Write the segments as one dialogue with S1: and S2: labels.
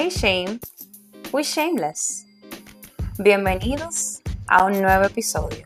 S1: Hey Shame, we shameless. Bienvenidos a un nuevo episodio.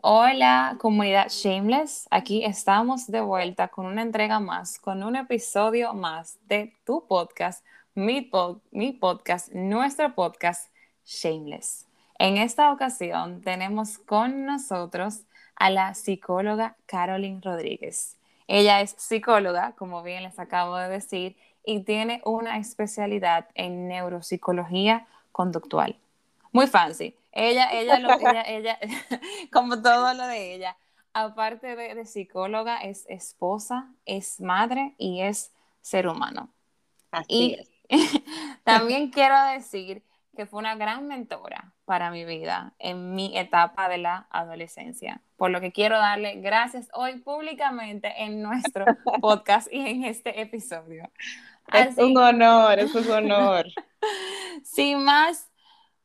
S1: Hola comunidad Shameless, aquí estamos de vuelta con una entrega más, con un episodio más de tu podcast, mi, mi podcast, nuestro podcast Shameless. En esta ocasión tenemos con nosotros a la psicóloga Caroline Rodríguez. Ella es psicóloga, como bien les acabo de decir, y tiene una especialidad en neuropsicología conductual. Muy fancy. Ella, ella, lo, ella, ella, como todo lo de ella, aparte de, psicóloga, es esposa, es madre y es ser humano.
S2: Así
S1: y
S2: es.
S1: también quiero decir que fue una gran mentora para mi vida en mi etapa de la adolescencia, por lo que quiero darle gracias hoy públicamente en nuestro podcast y en este episodio.
S2: Es un honor, es un honor.
S1: Sin más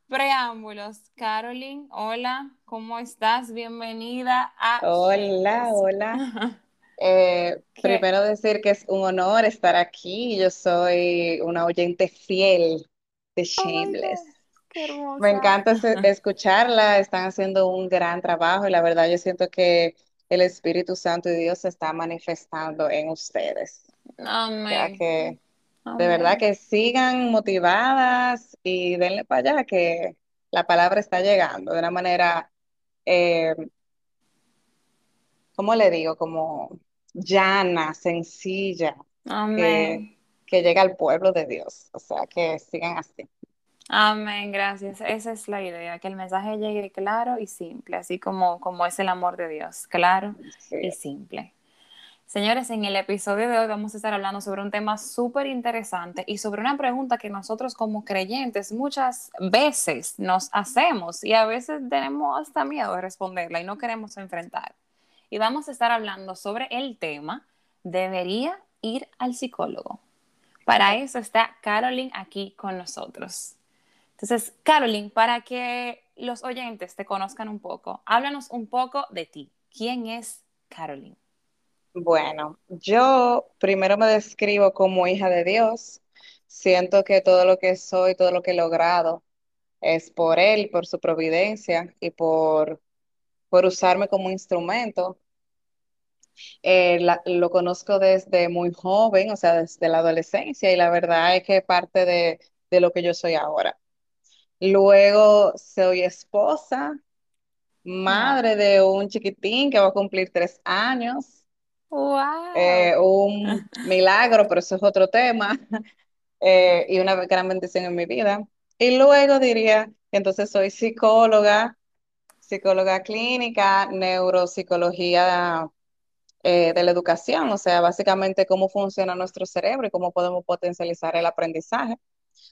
S1: preámbulos, Caroline, hola, ¿cómo estás? Bienvenida a...
S2: Hola, hola. Eh, primero decir que es un honor estar aquí. Yo soy una oyente fiel de Shameless. Me encanta escucharla, están haciendo un gran trabajo y la verdad yo siento que el Espíritu Santo y Dios se está manifestando en ustedes.
S1: Amén.
S2: que de verdad que sigan motivadas y denle para allá que la palabra está llegando de una manera, eh, ¿cómo le digo? Como llana, sencilla, que, que llega al pueblo de Dios. O sea, que sigan así.
S1: Amén, gracias. Esa es la idea, que el mensaje llegue claro y simple, así como, como es el amor de Dios, claro y simple. Señores, en el episodio de hoy vamos a estar hablando sobre un tema súper interesante y sobre una pregunta que nosotros como creyentes muchas veces nos hacemos y a veces tenemos hasta miedo de responderla y no queremos enfrentar. Y vamos a estar hablando sobre el tema, ¿debería ir al psicólogo? Para eso está Caroline aquí con nosotros. Entonces, Caroline, para que los oyentes te conozcan un poco, háblanos un poco de ti. ¿Quién es Caroline?
S2: Bueno, yo primero me describo como hija de Dios. Siento que todo lo que soy, todo lo que he logrado es por Él, por su providencia y por, por usarme como instrumento. Eh, lo conozco desde muy joven, o sea, desde la adolescencia, y la verdad es que parte de, de lo que yo soy ahora. Luego soy esposa, madre de un chiquitín que va a cumplir tres años.
S1: Wow.
S2: Eh, un milagro, pero eso es otro tema. Eh, y una gran bendición en mi vida. Y luego diría, entonces soy psicóloga, psicóloga clínica, neuropsicología eh, de la educación, o sea, básicamente cómo funciona nuestro cerebro y cómo podemos potencializar el aprendizaje.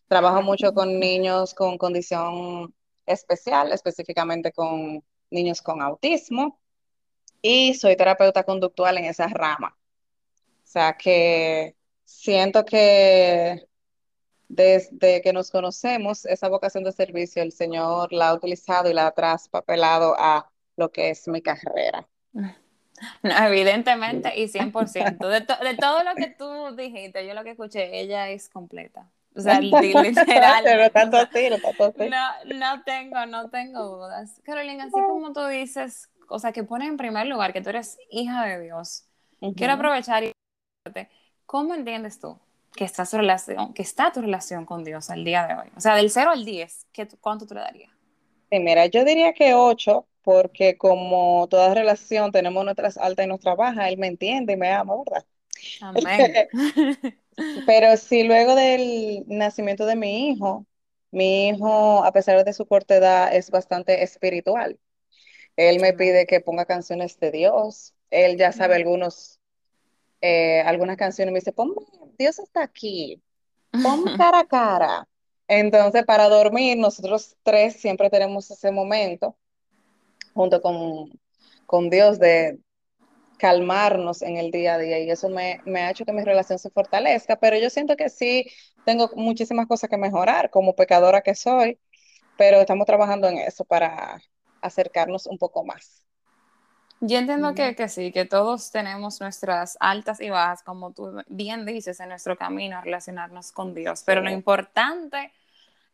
S2: Trabajo mucho con niños con condición especial, específicamente con niños con autismo, y soy terapeuta conductual en esa rama. O sea que siento que desde que nos conocemos, esa vocación de servicio, el Señor la ha utilizado y la ha traspapelado a lo que es mi carrera.
S1: No, evidentemente y 100%. De, de todo lo que tú dijiste, yo lo que escuché, ella es completa. O sea, literal. no, no tengo, no tengo dudas. Carolina, así como tú dices, o sea, que pones en primer lugar que tú eres hija de Dios, quiero aprovechar y ¿cómo entiendes tú que está, su relación, que está tu relación con Dios al día de hoy? O sea, del 0 al 10, ¿qué, ¿cuánto tú le darías?
S2: Sí, mira, yo diría que 8, porque como toda relación tenemos nuestras altas y nuestras bajas, él me entiende y me ama, ¿verdad?
S1: Amén.
S2: Pero sí, luego del nacimiento de mi hijo, mi hijo, a pesar de su corta edad, es bastante espiritual. Él me pide que ponga canciones de Dios. Él ya sabe algunos, eh, algunas canciones. Me dice, ponme, Dios está aquí. Ponme cara a cara. Entonces, para dormir, nosotros tres siempre tenemos ese momento junto con, con Dios de, calmarnos en el día a día. Y eso me, ha hecho que mi relación se fortalezca, pero yo siento que sí tengo muchísimas cosas que mejorar como pecadora que soy, pero estamos trabajando en eso para acercarnos un poco más.
S1: Yo entiendo que, que sí, que todos tenemos nuestras altas y bajas, como tú bien dices, en nuestro camino a relacionarnos con Dios,
S2: Sí,
S1: pero lo importante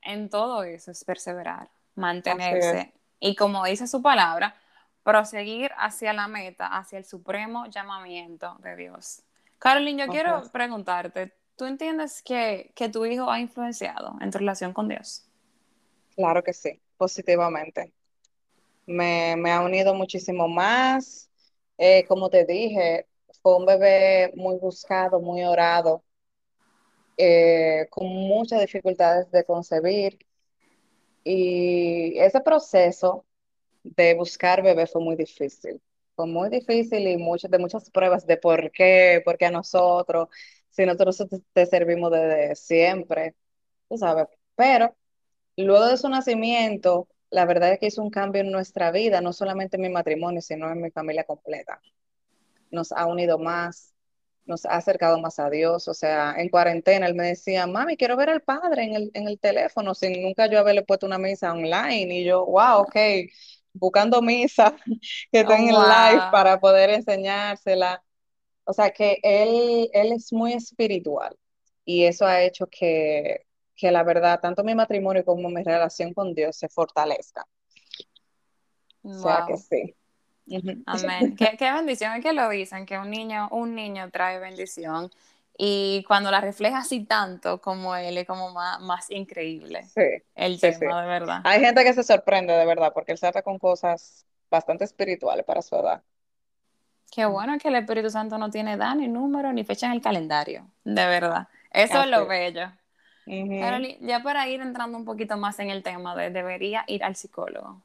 S1: en todo eso es perseverar, mantenerse y como dice su palabra, proseguir hacia la meta, hacia el supremo llamamiento de Dios. Carolyn, yo quiero preguntarte, ¿tú entiendes que, que tu hijo ha influenciado en tu relación con Dios?
S2: Claro que sí, positivamente. Me, me ha unido muchísimo más. Eh, como te dije, fue un bebé muy buscado, muy orado, eh, con muchas dificultades de concebir. Y ese proceso de buscar bebé fue muy difícil. Fue muy difícil y muchas de muchas pruebas de por qué, por qué a nosotros, si nosotros te, te servimos desde siempre, tú sabes. Pero luego de su nacimiento, la verdad es que hizo un cambio en nuestra vida, no solamente en mi matrimonio, sino en mi familia completa. Nos ha unido más, nos ha acercado más a Dios. O sea, en cuarentena él me decía, mami, quiero ver al padre en el, en el teléfono, sin nunca yo haberle puesto una misa online. Y yo, wow, ok, buscando misa que está
S1: Oh,
S2: en el live
S1: wow.
S2: para poder enseñársela. O sea, que él, él es muy espiritual y eso ha hecho que, que la verdad, tanto mi matrimonio como mi relación con Dios se fortalezca. O sea que
S1: Wow. Amén. Qué, qué bendición es que lo dicen, que un niño, un niño trae bendición y cuando la refleja así tanto como él es como más, más increíble
S2: Sí,
S1: el
S2: sí, sí.
S1: tema, de verdad.
S2: Hay gente que se sorprende de verdad porque él se trata con cosas bastante espirituales para su edad.
S1: Qué bueno que el Espíritu Santo no tiene edad, ni número, ni fecha en el calendario, de verdad. Eso es lo bello. Carolina, ya para ir entrando un poquito más en el tema de debería ir al psicólogo.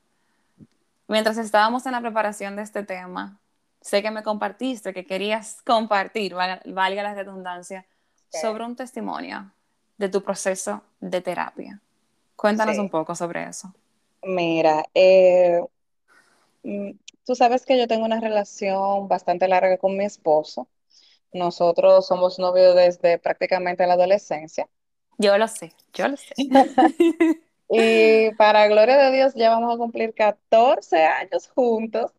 S1: Mientras estábamos en la preparación de este tema, sé que me compartiste que querías compartir, valga, valga la redundancia,
S2: Sí,
S1: sobre un testimonio de tu proceso de terapia. Cuéntanos un
S2: sí.
S1: poco sobre eso.
S2: Mira, eh, mm, tú sabes que yo tengo una relación bastante larga con mi esposo. Nosotros somos novios desde prácticamente la adolescencia.
S1: Yo lo sé, yo lo sé.
S2: Y para gloria de Dios, ya vamos a cumplir 14 años juntos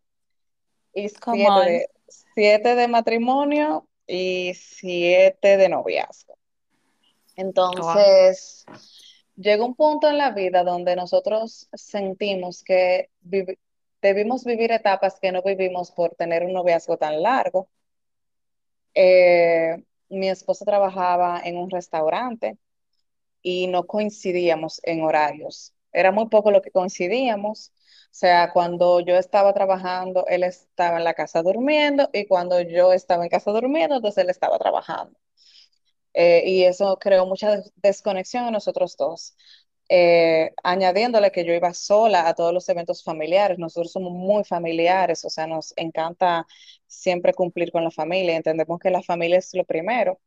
S2: y
S1: Come
S2: 7
S1: on.
S2: de, siete de matrimonio y 7 de noviazgo.
S1: Wow.
S2: Entonces, llega un punto en la vida donde nosotros sentimos que vivi- debimos vivir etapas que no vivimos por tener un noviazgo tan largo. Eh, mi esposo trabajaba en un restaurante y no coincidíamos en horarios. Era muy poco lo que coincidíamos. O sea, cuando yo estaba trabajando, él estaba en la casa durmiendo y cuando yo estaba en casa durmiendo, entonces él estaba trabajando. Eh, y eso creó mucha des- desconexión en nosotros dos. Eh, añadiéndole que yo iba sola a todos los eventos familiares. Nosotros somos muy familiares, o sea, nos encanta siempre cumplir con la familia. Entendemos que la familia es lo primero.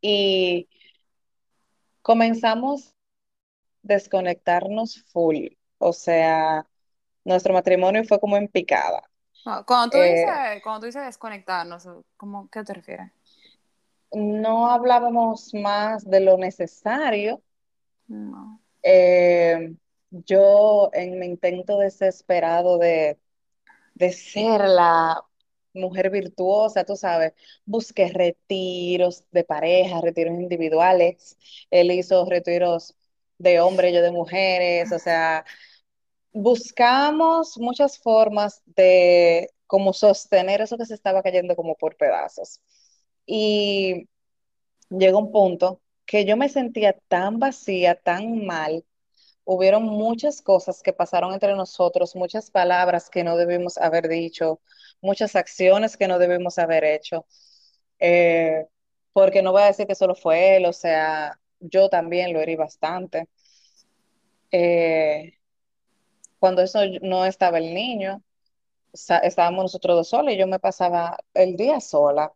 S2: Y comenzamos a desconectarnos full. O sea, nuestro matrimonio fue como en picada.
S1: Cuando tú dices,
S2: Eh,
S1: cuando tú dices desconectarnos, ¿cómo, qué te refieres?
S2: no hablábamos más de lo necesario
S1: No.
S2: Eh, yo en mi intento desesperado de, de ser la mujer virtuosa, tú sabes, busqué retiros de pareja, retiros individuales. Él hizo retiros de hombres, yo de mujeres, o sea, buscamos muchas formas de como sostener eso que se estaba cayendo como por pedazos. Y llegó un punto que yo me sentía tan vacía, tan mal Hubieron muchas cosas que pasaron entre nosotros, muchas palabras que no debimos haber dicho, muchas acciones que no debimos haber hecho, eh, porque no voy a decir que solo fue él, o sea, yo también lo herí bastante. Eh, cuando eso no estaba el niño, estábamos nosotros dos solos y yo me pasaba el día sola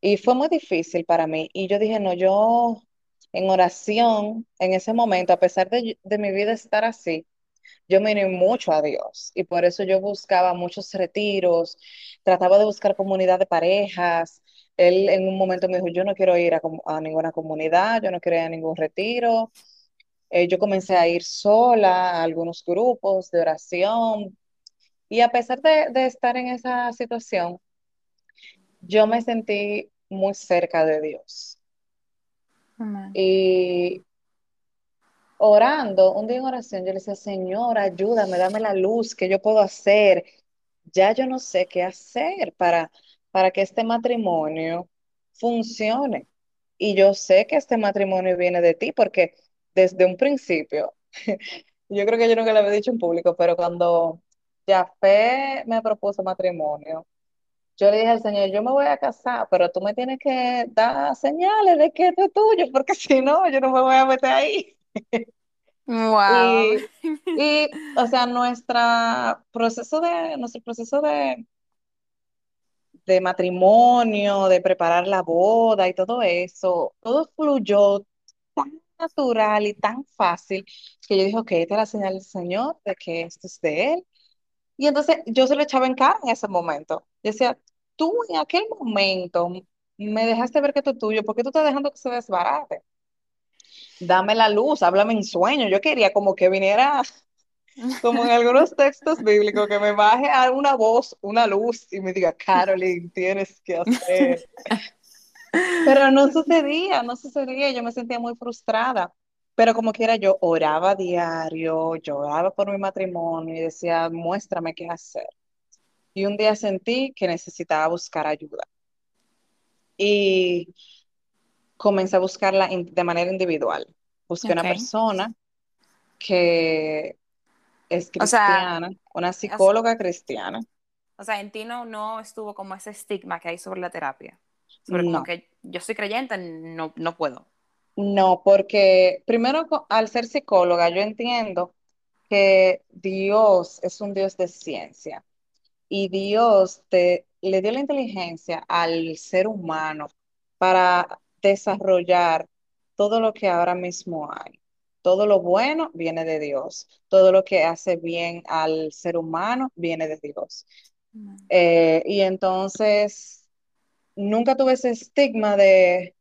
S2: y fue muy difícil para mí y yo dije, no, yo en oración, en ese momento, a pesar de, de mi vida estar así, yo uní mucho a Dios y por eso yo buscaba muchos retiros, trataba de buscar comunidad de parejas. Él en un momento me dijo, yo no quiero ir a, a ninguna comunidad, yo no quiero ir a ningún retiro. Eh, yo comencé a ir sola a algunos grupos de oración Y a pesar de, de estar en esa situación, yo me sentí muy cerca de Dios. Y orando, un día en oración, yo le decía, Señor, ayúdame, dame la luz que yo puedo hacer. Ya yo no sé qué hacer para, para que este matrimonio funcione. Y yo sé que este matrimonio viene de ti, porque desde un principio, yo creo que yo nunca lo había dicho en público, pero cuando Jafé me propuso matrimonio, yo le dije al Señor, yo me voy a casar, pero tú me tienes que dar señales de que esto es tuyo, porque si no, yo no me voy a meter ahí.
S1: Wow.
S2: Y, y, o sea, nuestra proceso de, nuestro proceso de, de matrimonio, de preparar la boda y todo eso, todo fluyó tan natural y tan fácil que yo dije, ok, esta es la señal del Señor de que esto es de Él. Y entonces yo se lo echaba en cara en ese momento. Decía, tú en aquel momento me dejaste ver que esto es tuyo, ¿por qué tú estás dejando que se desbarate? Dame la luz, háblame en sueño. Yo quería como que viniera como en algunos textos bíblicos, que me baje a una voz, una luz y me diga, Caroline, tienes que hacer. Pero no sucedía, no sucedía, yo me sentía muy frustrada. Pero como quiera, yo oraba diario, lloraba por mi matrimonio y decía, muéstrame qué hacer. Y un día sentí que necesitaba buscar ayuda. Y comencé a buscarla de manera individual. Busqué una
S1: Ok.
S2: persona que es
S1: O sea,
S2: cristiana, una
S1: o sea,
S2: psicóloga cristiana.
S1: o sea, en ti no, no estuvo como ese estigma que hay sobre la terapia. Sobre como
S2: No,
S1: que yo soy creyente, no, no puedo.
S2: no, porque primero al ser psicóloga yo entiendo que Dios es un Dios de ciencia y Dios te, le dio la inteligencia al ser humano para desarrollar todo lo que ahora mismo hay. Todo lo bueno viene de Dios, todo lo que hace bien al ser humano viene de Dios. Eh, y entonces nunca tuve ese estigma de,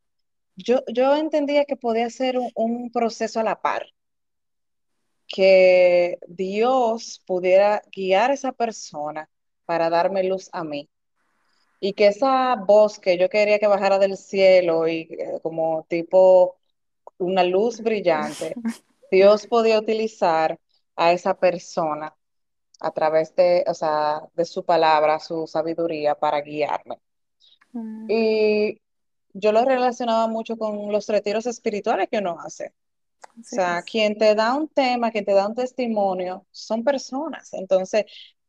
S2: yo, yo entendía que podía ser un, un proceso a la par, que Dios pudiera guiar a esa persona para darme luz a mí. Y que esa voz que yo quería que bajara del cielo y eh, como tipo una luz brillante, Dios podía utilizar a esa persona a través de, o sea, de su palabra, su sabiduría para guiarme.
S1: Mm,
S2: Y yo lo relacionaba mucho con los retiros espirituales que uno hace. O sea,
S1: es.
S2: quien te da un tema, quien te da un testimonio, son personas. Entonces,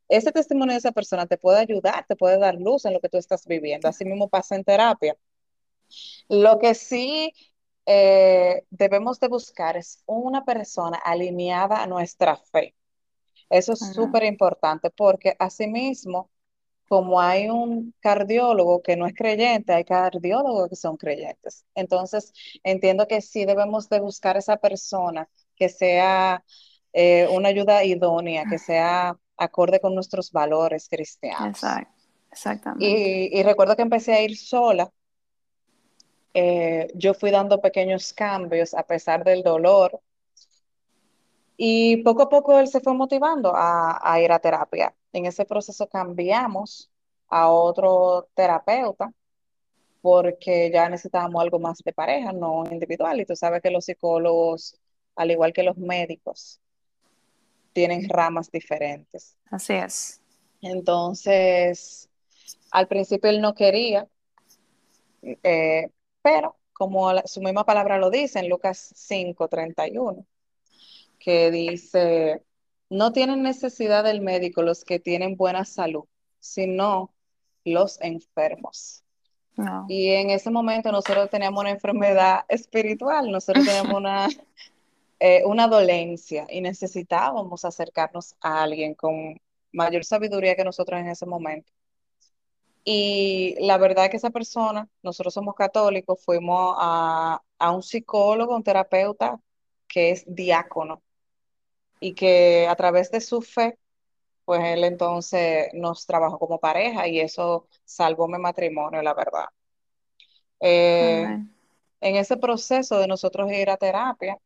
S2: ese testimonio de esa persona te puede ayudar, te puede dar luz en lo que tú estás viviendo. Así mismo pasa en terapia. Lo que sí eh, debemos de buscar es una persona alineada a nuestra fe. Eso es súper importante porque asimismo como hay un cardiólogo que no es creyente, hay cardiólogos que son creyentes. Entonces, entiendo que sí debemos de buscar esa persona que sea eh, una ayuda idónea, que sea acorde con nuestros valores cristianos.
S1: Exactamente.
S2: Y, y recuerdo que empecé a ir sola. eh, yo fui dando pequeños cambios a pesar del dolor y poco a poco él se fue motivando a, a ir a terapia. En ese proceso cambiamos a otro terapeuta porque ya necesitábamos algo más de pareja, no individual. Y tú sabes que los psicólogos, al igual que los médicos, tienen ramas diferentes.
S1: Así es.
S2: Entonces, al principio él no quería, eh, pero como la- su misma palabra lo dice en Lucas cinco treinta y uno que dice, no tienen necesidad del médico los que tienen buena salud, sino los enfermos.
S1: No.
S2: Y en ese momento nosotros teníamos una enfermedad espiritual, nosotros teníamos una, eh, una dolencia y necesitábamos acercarnos a alguien con mayor sabiduría que nosotros en ese momento. Y la verdad es que esa persona, nosotros somos católicos, fuimos a, a un psicólogo, un terapeuta que es diácono y que a través de su fe, pues él entonces nos trabajó como pareja y eso salvó mi matrimonio, la verdad. Eh, en ese proceso de nosotros ir a terapia,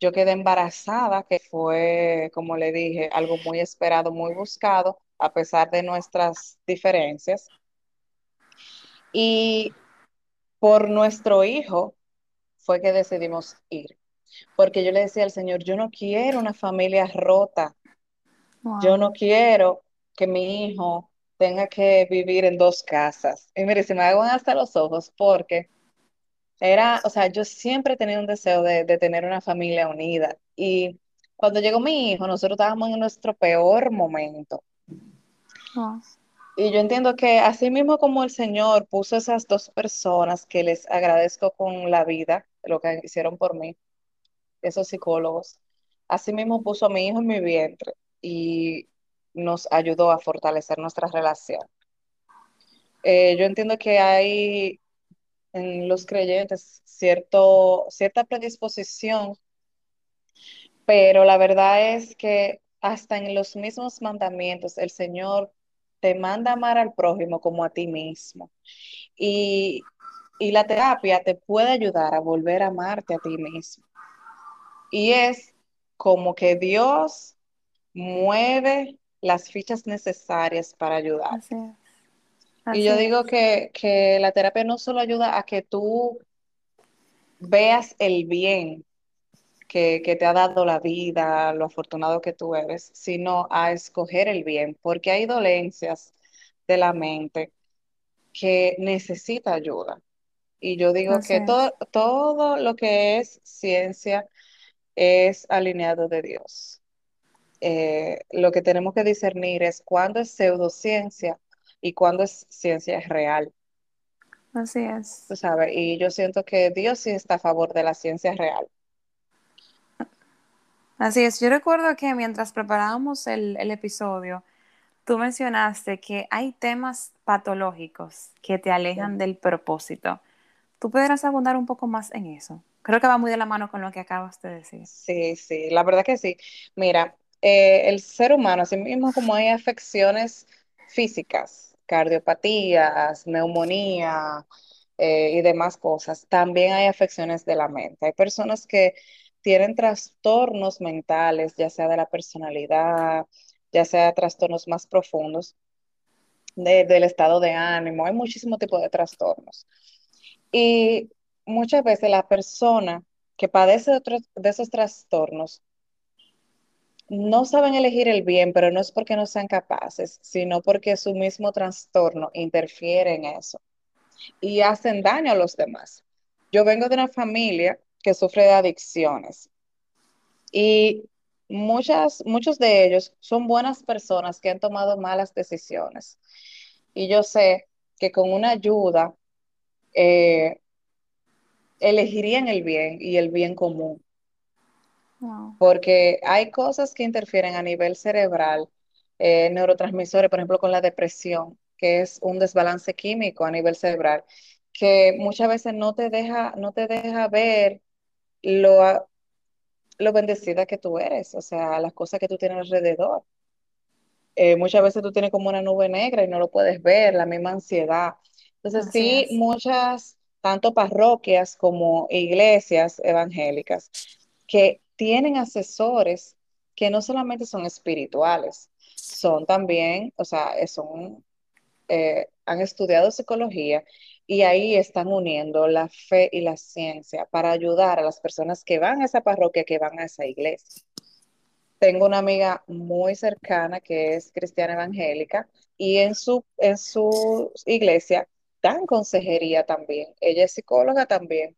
S2: yo quedé embarazada, que fue, como le dije, algo muy esperado, muy buscado, a pesar de nuestras diferencias. Y por nuestro hijo fue que decidimos ir, porque yo le decía al Señor, yo no quiero una familia rota, yo no quiero que mi hijo tenga que vivir en dos casas. Y mire, se me hagan hasta los ojos porque era, o sea, yo siempre he tenido un deseo de, de tener una familia unida. Y cuando llegó mi hijo, nosotros estábamos en nuestro peor momento.
S1: Wow.
S2: Y yo entiendo que así mismo como el Señor puso esas dos personas que les agradezco con la vida, lo que hicieron por mí, esos psicólogos, así mismo puso a mi hijo en mi vientre y nos ayudó a fortalecer nuestra relación. Eh, yo entiendo que hay en los creyentes cierto, cierta predisposición, pero la verdad es que hasta en los mismos mandamientos el Señor te manda amar al prójimo como a ti mismo. Y, y la terapia te puede ayudar a volver a amarte a ti mismo. Y es como que Dios mueve las fichas necesarias para ayudar.
S1: Así.
S2: Y yo digo que, que la terapia no solo ayuda a que tú veas el bien que, que te ha dado la vida, lo afortunado que tú eres, sino a escoger el bien, porque hay dolencias de la mente que necesita ayuda. Y yo digo
S1: Así
S2: que todo lo que es ciencia es alineado de Dios. Eh, lo que tenemos que discernir es cuándo es pseudociencia y cuándo es ciencia real,
S1: Así es.
S2: tú sabes. Y yo siento que Dios sí está a favor de la ciencia real.
S1: Así es. Yo recuerdo que mientras preparábamos el, el episodio, tú mencionaste que hay temas patológicos que te alejan del propósito. ¿Tú podrás abundar un poco más en eso? Creo que va muy de la mano con lo que acabas de decir.
S2: Sí, sí, la verdad que sí. Mira, eh, el ser humano, así mismo como hay afecciones físicas, cardiopatías, neumonía eh, y demás cosas, también hay afecciones de la mente. Hay personas que tienen trastornos mentales, ya sea de la personalidad, ya sea trastornos más profundos de- del estado de ánimo. Hay muchísimo tipo de trastornos. Y muchas veces la persona que padece de esos trastornos no saben elegir el bien, pero no es porque no sean capaces, sino porque su mismo trastorno interfiere en eso y hacen daño a los demás. Yo vengo de una familia que sufre de adicciones y muchas, muchos de ellos son buenas personas que han tomado malas decisiones. Y yo sé que con una ayuda eh, elegirían el bien y el bien común. Porque hay cosas que interfieren a nivel cerebral, eh, neurotransmisores, por ejemplo, con la depresión, que es un desbalance químico a nivel cerebral, que muchas veces no te deja, no te deja ver lo, a- lo bendecida que tú eres, o sea, las cosas que tú tienes alrededor. Eh, muchas veces tú tienes como una nube negra y no lo puedes ver, la misma ansiedad. Entonces,
S1: Así
S2: sí,
S1: es.
S2: muchas, tanto parroquias como iglesias evangélicas, que tienen asesores que no solamente son espirituales, son también, o sea, son, eh, han estudiado psicología y ahí están uniendo la fe y la ciencia para ayudar a las personas que van a esa parroquia, que van a esa iglesia. Tengo una amiga muy cercana que es cristiana evangélica y en su, en su iglesia dan consejería también. Ella es psicóloga también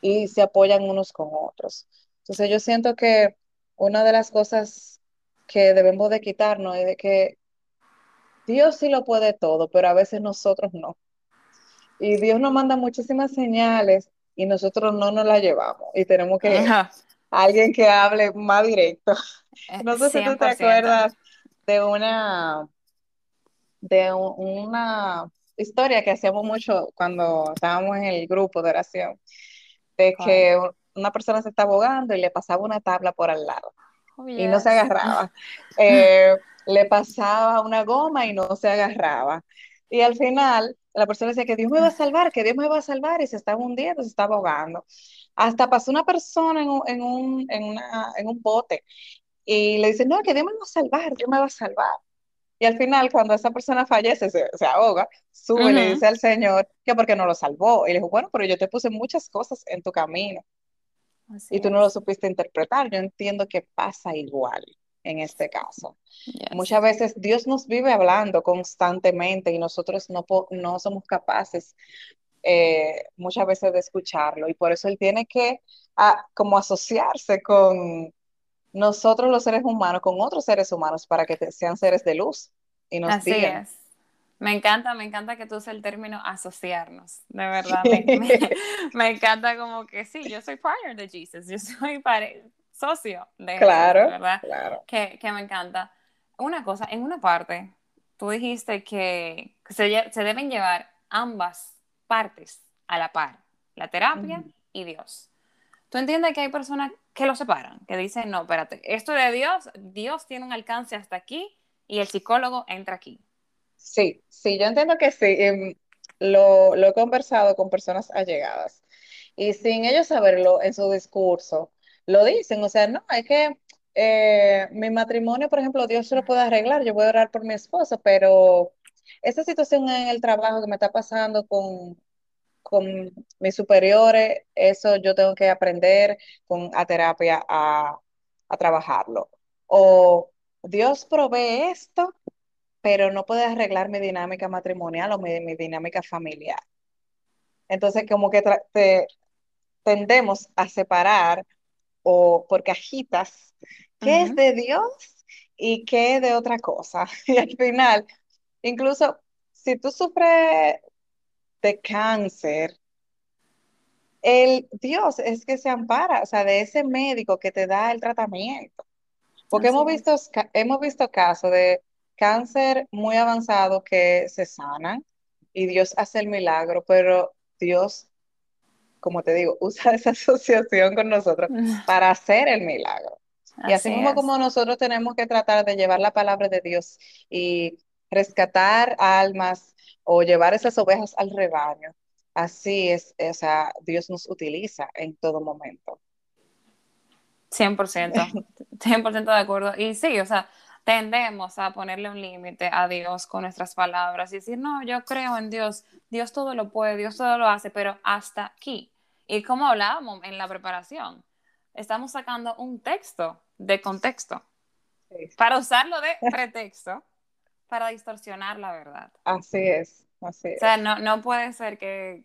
S2: y se apoyan unos con otros. Entonces yo siento que una de las cosas que debemos de quitarnos es de que Dios sí lo puede todo, pero a veces nosotros no. Y Dios nos manda muchísimas señales y nosotros no nos las llevamos y tenemos que
S1: Ajá.
S2: alguien que hable más directo.
S1: Eh,
S2: No sé si tú te
S1: 100%.
S2: acuerdas de una, de un- una historia que hacíamos mucho cuando estábamos en el grupo de oración, de que una persona se está ahogando y le pasaba una tabla por al lado
S1: Oh,
S2: y no se
S1: yes.
S2: agarraba. Eh, le pasaba una goma y no se agarraba. Y al final, la persona decía que Dios me va a salvar, que Dios me va a salvar, y se estaba hundiendo, se estaba ahogando. Hasta pasó una persona en un, en un, en una, en un bote y le dice, no, que Dios me va a salvar, Dios me va a salvar. Y al final, cuando esa persona fallece, se, se ahoga, sube y le
S1: Ujú,
S2: dice al Señor que porque no lo salvó. Y le dijo, bueno, pero yo te puse muchas cosas en tu camino
S1: Así
S2: y tú no lo supiste interpretar. Yo entiendo que pasa igual en este caso. Muchas veces Dios nos vive hablando constantemente y nosotros no, po- no somos capaces eh, muchas veces de escucharlo y por eso Él tiene que ah, como asociarse con nosotros los seres humanos, con otros seres humanos para que te- sean seres de luz y nos
S1: Así
S2: guíen.
S1: es. Me encanta, me encanta que tú uses el término asociarnos. De verdad, me, me, me encanta como que sí, yo soy partner de Jesus, yo soy socio de
S2: Claro,
S1: verdad,
S2: claro.
S1: que, que me encanta. Una cosa, en una parte, tú dijiste que se, deben llevar ambas partes a la par, la terapia y Dios. ¿Tú entiendes que hay personas que lo separan? Que dicen, no, espérate, esto de Dios, Dios tiene un alcance hasta aquí y el psicólogo entra aquí.
S2: Sí, sí, yo entiendo que sí. em, lo, lo he conversado con personas allegadas y sin ellos saberlo en su discurso, lo dicen. O sea, no, es que eh, mi matrimonio, por ejemplo, Dios se lo puede arreglar. Yo voy a orar por mi esposo, pero esa situación en el trabajo que me está pasando con, con mis superiores, eso yo tengo que aprender con a terapia a, a trabajarlo. O Dios provee esto pero no puede arreglar mi dinámica matrimonial o mi, mi dinámica familiar. Entonces, como que te- tendemos a separar o por cajitas qué es de Dios y qué es de otra cosa. Y al final, incluso si tú sufres de cáncer, el Dios es que se ampara, o sea, de ese médico que te da el tratamiento. Porque
S1: Así
S2: hemos visto, hemos visto casos de cáncer muy avanzado que se sanan y Dios hace el milagro, pero Dios, como te digo, usa esa asociación con nosotros para hacer el milagro. Y así
S1: Así
S2: mismo
S1: es.
S2: como nosotros tenemos que tratar de llevar la palabra de Dios y rescatar almas o llevar esas ovejas al rebaño, así es, o sea, Dios nos utiliza en todo momento.
S1: cien por ciento, cien por ciento de acuerdo. Y sí, o sea, tendemos a ponerle un límite a Dios con nuestras palabras y decir, no, yo creo en Dios, Dios todo lo puede, Dios todo lo hace, pero hasta aquí. Y como hablábamos en la preparación, estamos sacando un texto de contexto
S2: Sí.
S1: para usarlo de pretexto para distorsionar la verdad.
S2: Así es, así
S1: O sea,
S2: es,
S1: no, no puede ser que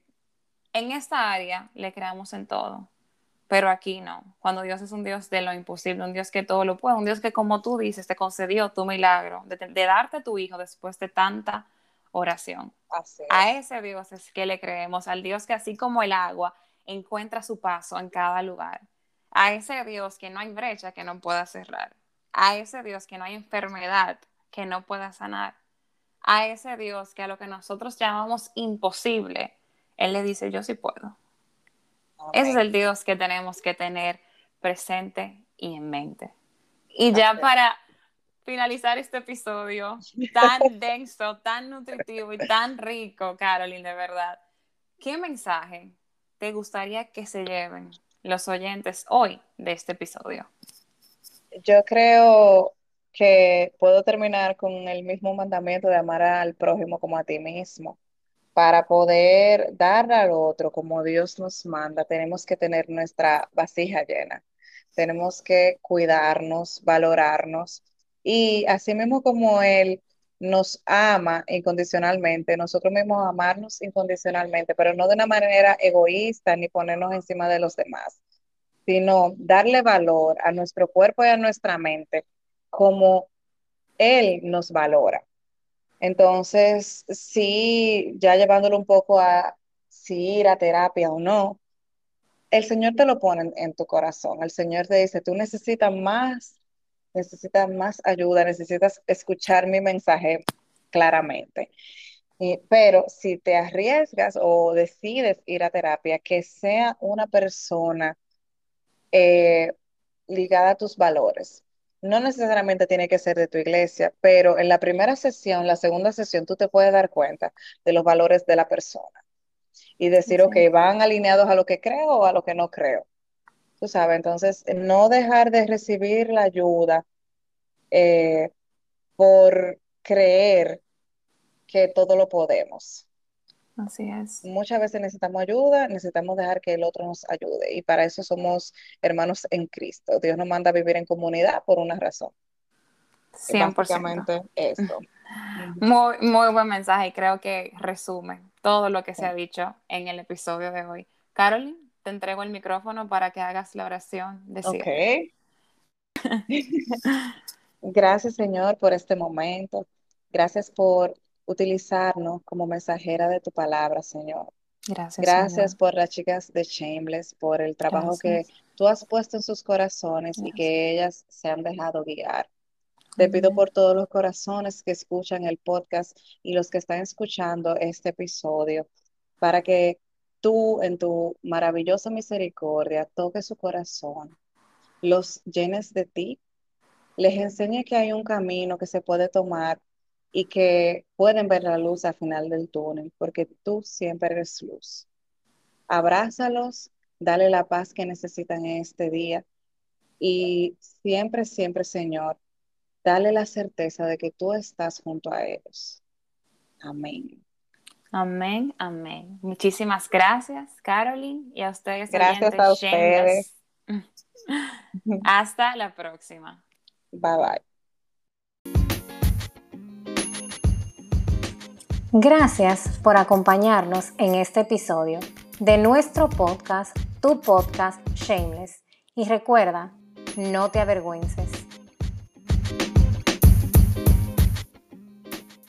S1: en esta área le creamos en todo, pero aquí no. Cuando Dios es un Dios de lo imposible, un Dios que todo lo puede, un Dios que como tú dices, te concedió tu milagro de, de darte tu hijo después de tanta oración.
S2: así
S1: A
S2: es.
S1: ese Dios es que le creemos, al Dios que así como el agua encuentra su paso en cada lugar. A ese Dios que no hay brecha que no pueda cerrar. A ese Dios que no hay enfermedad que no pueda sanar. A ese Dios que a lo que nosotros llamamos imposible, Él le dice, yo sí puedo. Ese es el Dios que tenemos que tener presente y en mente. Y ya para finalizar este episodio tan denso, tan nutritivo y tan rico, Caroline, de verdad, ¿qué mensaje te gustaría que se lleven los oyentes hoy de este episodio?
S2: Yo creo que puedo terminar con el mismo mandamiento de amar al prójimo como a ti mismo. Para poder dar al otro como Dios nos manda, tenemos que tener nuestra vasija llena. Tenemos que cuidarnos, valorarnos y así mismo como Él nos ama incondicionalmente, nosotros mismos amarnos incondicionalmente, pero no de una manera egoísta ni ponernos encima de los demás sino darle valor a nuestro cuerpo y a nuestra mente como Él nos valora. Entonces, sí, ya llevándolo un poco a si ir a terapia o no, el Señor te lo pone en, tu corazón. El Señor te dice, tú necesitas más, necesitas más ayuda, necesitas escuchar mi mensaje claramente. Pero si te arriesgas o decides ir a terapia, que sea una persona eh, ligada a tus valores. No necesariamente tiene que ser de tu iglesia, pero en la primera sesión, la segunda sesión, tú te puedes dar cuenta de los valores de la persona y decir, ok, van alineados a lo que creo o a lo que no creo. Tú sabes, entonces, no dejar de recibir la ayuda eh, por creer que todo lo podemos.
S1: Así es.
S2: Muchas veces necesitamos ayuda, necesitamos dejar que el otro nos ayude y para eso somos hermanos en Cristo. Dios nos manda a vivir en comunidad por una razón.
S1: 100%.
S2: Básicamente esto.
S1: Muy, muy buen mensaje y creo que resume todo lo que se ha dicho en el episodio de hoy. Carolyn, te entrego el micrófono para que hagas la oración de
S2: Ok. Gracias, Señor, por este momento. Gracias por utilizarnos como mensajera de tu palabra, Señor.
S1: Gracias.
S2: Gracias por las chicas de Shameless, por el trabajo que tú has puesto en sus corazones y que ellas se han dejado guiar. Te pido por todos los corazones que escuchan el podcast y los que están escuchando este episodio, para que tú en tu maravillosa misericordia toques su corazón, los llenes de ti, les enseñe que hay un camino que se puede tomar y que pueden ver la luz al final del túnel, porque tú siempre eres luz. Abrázalos, dale la paz que necesitan en este día y siempre, siempre, Señor, dale la certeza de que tú estás junto a ellos. Amén.
S1: Amén, amén. Muchísimas gracias, Caroline, y a ustedes.
S2: Gracias a ustedes.
S1: Hasta la próxima.
S2: Bye bye.
S3: Gracias por acompañarnos en este episodio de nuestro podcast, tu podcast Shameless. Y recuerda, no te avergüences